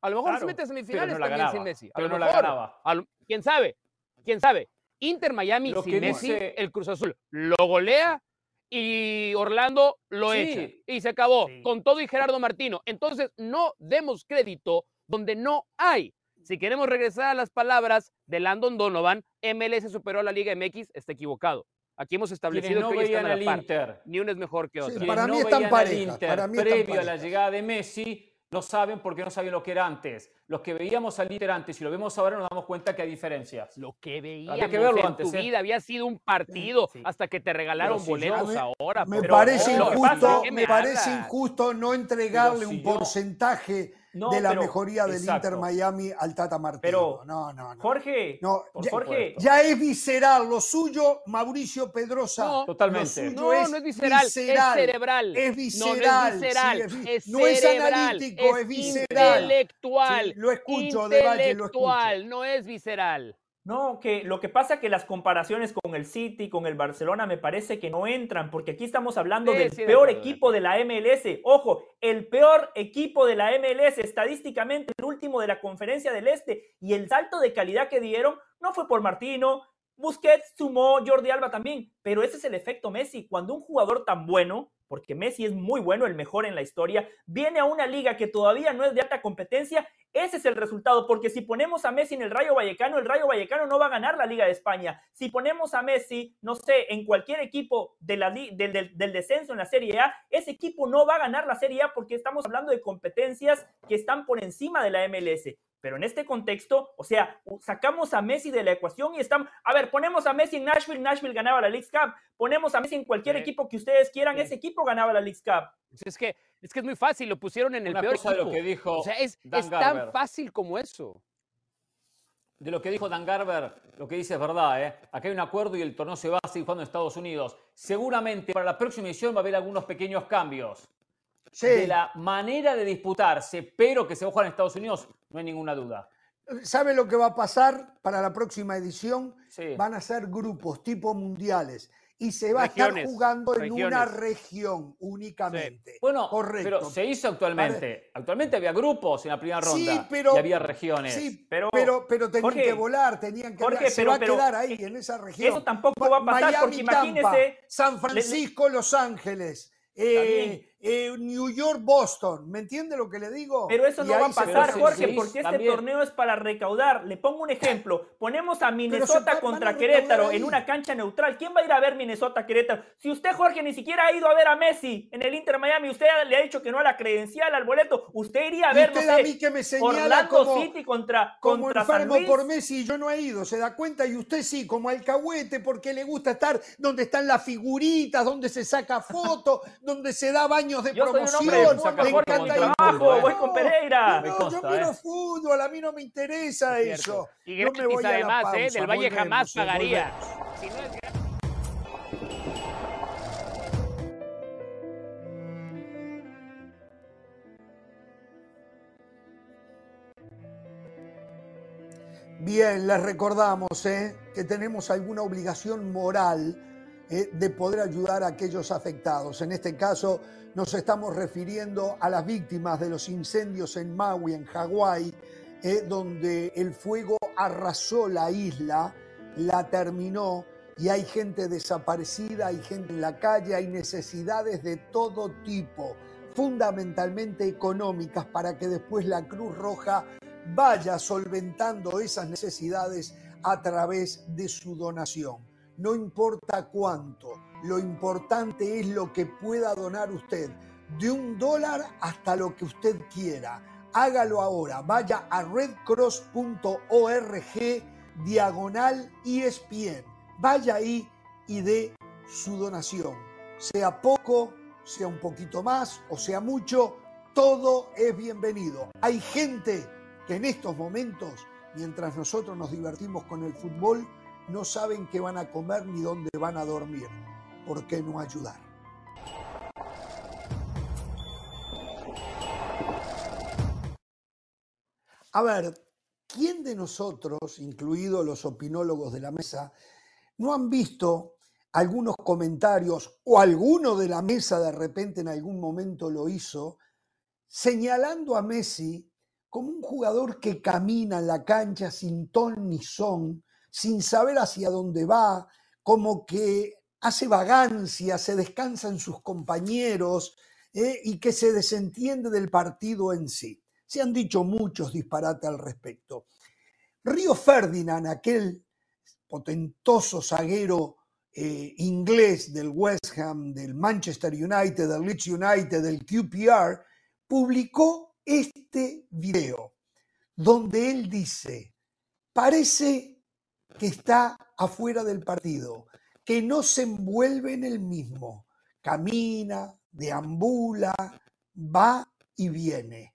A lo mejor se mete a semifinales también sin Messi. pero no la ganaba. ¿Quién sabe? ¿Quién sabe? Inter Miami sin Messi, el Cruz Azul lo golea y Orlando lo echa. Y se acabó. Con todo y Gerardo Martino. Entonces, no demos crédito donde no hay. Si queremos regresar a las palabras de Landon Donovan, MLS superó a la Liga MX, está equivocado. Aquí hemos establecido que hoy están a la Inter. Ni uno es mejor que otro. para, mí están parejas, para mí previo a la llegada de Messi, no saben porque no saben lo que era antes. Los que veíamos al líder antes y lo vemos ahora nos damos cuenta que hay diferencias. Lo que veíamos que verlo en antes, tu ¿eh? vida había sido un partido hasta que te regalaron boletos ahora. Me parece injusto, me parece injusto no entregarle un porcentaje de la mejoría del Inter Miami al Tata Martino. Pero, no, no, no. Jorge, no, ya, Jorge. Ya es visceral lo suyo, Mauricio Pedrosa. No, totalmente. No, no es visceral, es cerebral. Es visceral. No, es visceral. es, no es analítico, es, visceral. Intelectual. lo escucho, de Valle, lo escucho. no es visceral. No, que lo que pasa es que las comparaciones con el City, con el Barcelona, me parece que no entran, porque aquí estamos hablando del peor equipo de la MLS. Ojo, el peor equipo de la MLS, estadísticamente el último de la conferencia del Este, y el salto de calidad que dieron no fue por Martino, Busquets sumó, Jordi Alba también, pero ese es el efecto Messi. Cuando un jugador tan bueno, porque Messi es muy bueno, el mejor en la historia, viene a una liga que todavía no es de alta competencia, ese es el resultado, porque si ponemos a Messi en el Rayo Vallecano, el Rayo Vallecano no va a ganar la Liga de España. Si ponemos a Messi, no sé, en cualquier equipo del, del descenso en la Serie A, ese equipo no va a ganar la Serie A porque estamos hablando de competencias que están por encima de la MLS. Pero en este contexto, o sea, sacamos a Messi de la ecuación y estamos, a ver, ponemos a Messi en Nashville, Nashville ganaba la League Cup, ponemos a Messi en cualquier equipo que ustedes quieran, ese equipo ganaba la League Cup. Es que, es que es muy fácil, lo pusieron en el peor equipo. De lo que dijo o sea, es, tan fácil como eso. De lo que dijo Dan Garber, lo que dice es verdad, ¿eh? Acá hay un acuerdo y el torneo se va a seguir jugando en Estados Unidos. Seguramente para la próxima edición va a haber algunos pequeños cambios. De la manera de disputarse, pero que se va a jugar en Estados Unidos, no hay ninguna duda. ¿Sabe lo que va a pasar para la próxima edición? Van a ser grupos tipo mundiales y se va a estar jugando en una región únicamente. Bueno, Correcto. pero se hizo actualmente. Actualmente había grupos en la primera ronda sí, pero, y había regiones. Sí, pero, pero, pero tenían que volar, tenían que se va a quedar ahí, en esa región. Eso tampoco va a pasar porque imagínese... San Francisco, Los Ángeles. Eh, eh, New York, Boston. ¿Me entiende lo que le digo? Pero eso no va a pasar, Jorge, porque este torneo es para recaudar. Le pongo un ejemplo. Ponemos a Minnesota contra Querétaro en una cancha neutral. ¿Quién va a ir a ver Minnesota-Querétaro? Si usted, Jorge, ni siquiera ha ido a ver a Messi en el Inter Miami, usted le ha dicho que no a la credencial, al boleto, usted iría a ver, usted a mí que me Orlando City contra, como contra enfermo por Messi, yo no he ido, ¿se da cuenta? Y usted sí, como alcahuete, porque le gusta estar donde están las figuritas, donde se saca fotos, (laughs) donde se da baño de yo promoción. Soy un hombre, me encanta trabajo, voy con Pereira. No, yo miro ¿eh? fútbol, a mí no me interesa eso. Y gratis me voy además, ¿eh? Del Valle jamás pagaría. Si no es Bien, les recordamos ¿eh? que tenemos alguna obligación moral eh, de poder ayudar a aquellos afectados. En este caso nos estamos refiriendo a las víctimas de los incendios en Maui, en Hawái, eh, donde el fuego arrasó la isla, la terminó y hay gente desaparecida, hay gente en la calle, hay necesidades de todo tipo, fundamentalmente económicas, para que después la Cruz Roja vaya solventando esas necesidades a través de su donación no importa cuánto, lo importante es lo que pueda donar usted, de un dólar hasta lo que usted quiera. Hágalo ahora, vaya a redcross.org diagonal ESPN. Vaya ahí y dé su donación. Sea poco, sea un poquito más o sea mucho, todo es bienvenido. Hay gente que en estos momentos, mientras nosotros nos divertimos con el fútbol, no saben qué van a comer ni dónde van a dormir. ¿Por qué no ayudar? A ver, ¿quién de nosotros, incluidos los opinólogos de la mesa, no han visto algunos comentarios o alguno de la mesa de repente en algún momento lo hizo, señalando a Messi como un jugador que camina en la cancha sin ton ni son, sin saber hacia dónde va, como que hace vagancia, se descansa en sus compañeros eh, y que se desentiende del partido en sí. Se han dicho muchos disparates al respecto. Río Ferdinand, aquel potentoso zaguero eh, inglés del West Ham, del Manchester United, del Leeds United, del QPR, publicó este video donde él dice, parece que está afuera del partido, que no se envuelve en el mismo, camina, deambula, va y viene.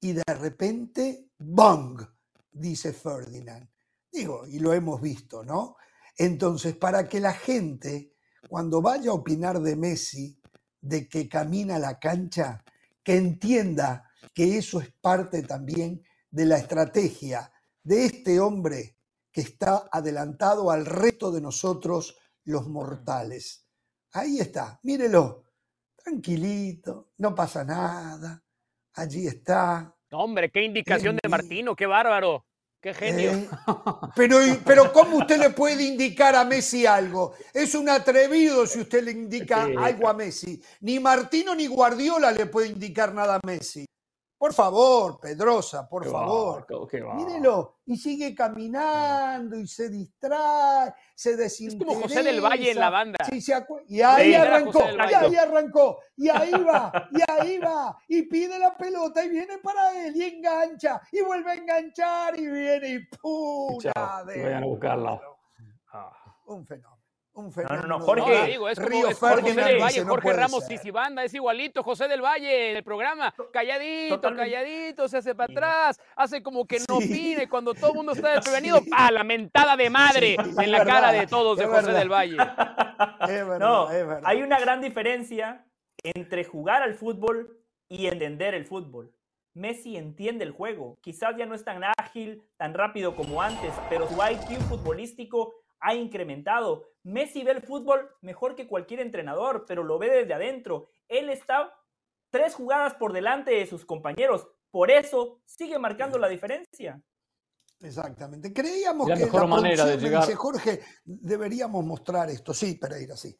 y de repente, ¡bong! dice Ferdinand. Digo, y lo hemos visto, ¿no? Entonces, para que la gente, cuando vaya a opinar de Messi, de que camina la cancha, que entienda que eso es parte también de la estrategia de este hombre que está adelantado al resto de nosotros los mortales. Ahí está, mírelo, tranquilito, no pasa nada, allí está. Hombre, qué indicación de Martino, qué bárbaro. Qué genio. Eh, (laughs) pero, pero ¿cómo usted le puede indicar a Messi algo? Es un atrevido si usted le indica algo a Messi. Ni Martino ni Guardiola le puede indicar nada a Messi. Por favor, Pedrosa, por favor. Mírelo. Y sigue caminando y se distrae, se desinteresa. Es como José del Valle en la banda. y ahí arrancó, y ahí arrancó, y ahí va, y ahí va, y pide la pelota y viene para él y engancha, y vuelve a enganchar y viene y ¡pum! Vayan a buscarla. Un fenómeno. Un fenómeno. No, no, Jorge, digo, es como José del Valle, Jorge Ramos y Banda, es igualito, José del Valle en el programa, calladito, calladito, se hace para atrás, hace como que no opine cuando todo el mundo está (laughs) desprevenido, ¡pa! La mentada de madre en la cara de todos de José del Valle. (laughs) Es verdad, no, es verdad. hay una gran diferencia entre jugar al fútbol y entender el fútbol. Messi entiende el juego, quizás ya no es tan ágil, tan rápido como antes, pero su IQ futbolístico ha incrementado. Messi ve el fútbol mejor que cualquier entrenador, pero lo ve desde adentro. Él está tres jugadas por delante de sus compañeros. Por eso sigue marcando la diferencia. Exactamente. Creíamos que la manera de llegar... dice Jorge, deberíamos mostrar esto. Sí, Pereira, sí.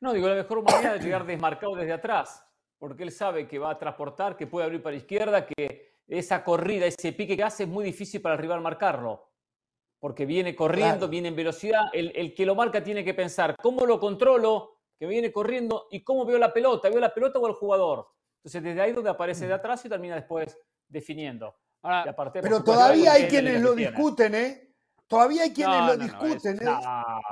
No, digo, la mejor manera de llegar desmarcado desde atrás, porque él sabe que va a transportar, que puede abrir para la izquierda, que esa corrida, ese pique que hace es muy difícil para el rival marcarlo porque viene corriendo, viene en velocidad. El, que lo marca tiene que pensar, ¿cómo lo controlo? Que viene corriendo y cómo veo la pelota. ¿Veo la pelota o el jugador? Entonces, desde ahí donde aparece de mm. atrás y termina después definiendo. pero todavía hay quienes lo discuten, ¿eh? Todavía hay quienes lo discuten,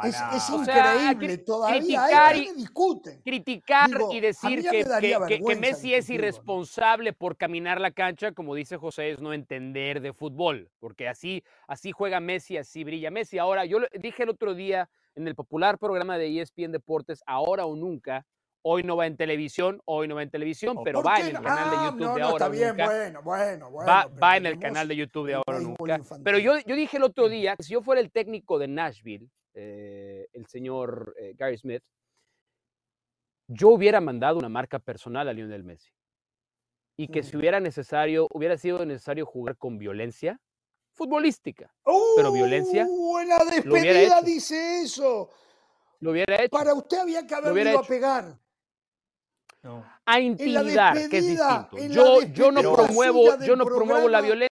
es, increíble, todavía hay quienes discuten. Criticar y decir que, que, Messi es irresponsable por caminar la cancha, como dice José, es no entender de fútbol, porque así, así juega Messi, así brilla Messi. Ahora, yo dije el otro día en el popular programa de ESPN Deportes, ahora o nunca, Hoy no va en televisión, hoy no va en televisión, pero va en el canal de YouTube de ahora. Está bien, bueno, bueno, bueno. Va, va en el canal de YouTube de ahora nunca. Pero yo, yo dije el otro día que si yo fuera el técnico de Nashville, eh, el señor eh, Gary Smith, yo hubiera mandado una marca personal a Lionel Messi. Y que si hubiera necesario, hubiera sido necesario jugar con violencia futbolística. pero violencia. Buena despedida dice eso. Lo hubiera hecho. Para usted había que haber ido a pegar. A intimidar, que es distinto. Yo, yo no promuevo, yo no promuevo la violencia.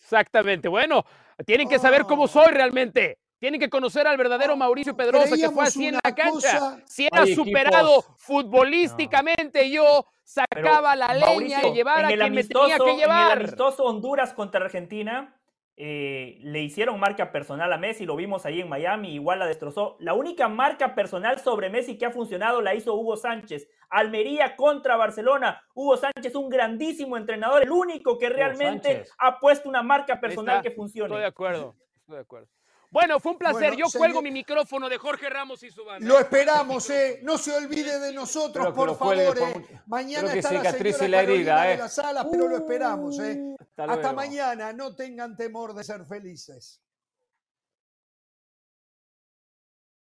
Exactamente. Bueno, tienen que saber cómo soy realmente. Tienen que conocer al verdadero Mauricio Pedrosa, que fue así en la cancha. si era superado futbolísticamente, yo sacaba la leña y llevara a quien me tenía que llevar. En el amistoso Honduras contra Argentina, eh, le hicieron marca personal a Messi, lo vimos ahí en Miami, igual la destrozó. La única marca personal sobre Messi que ha funcionado la hizo Hugo Sánchez. Almería contra Barcelona. Hugo Sánchez, un grandísimo entrenador, el único que realmente ha puesto una marca personal que funcione. Estoy de acuerdo, estoy de acuerdo. Bueno, fue un placer. Yo cuelgo mi micrófono de Jorge Ramos y su banda. Lo esperamos, ¿eh? No se olvide de nosotros, por favor. Eh. Mañana está la señora la herida, de eh. las salas, pero lo esperamos, ¿eh? Hasta mañana. No tengan temor de ser felices.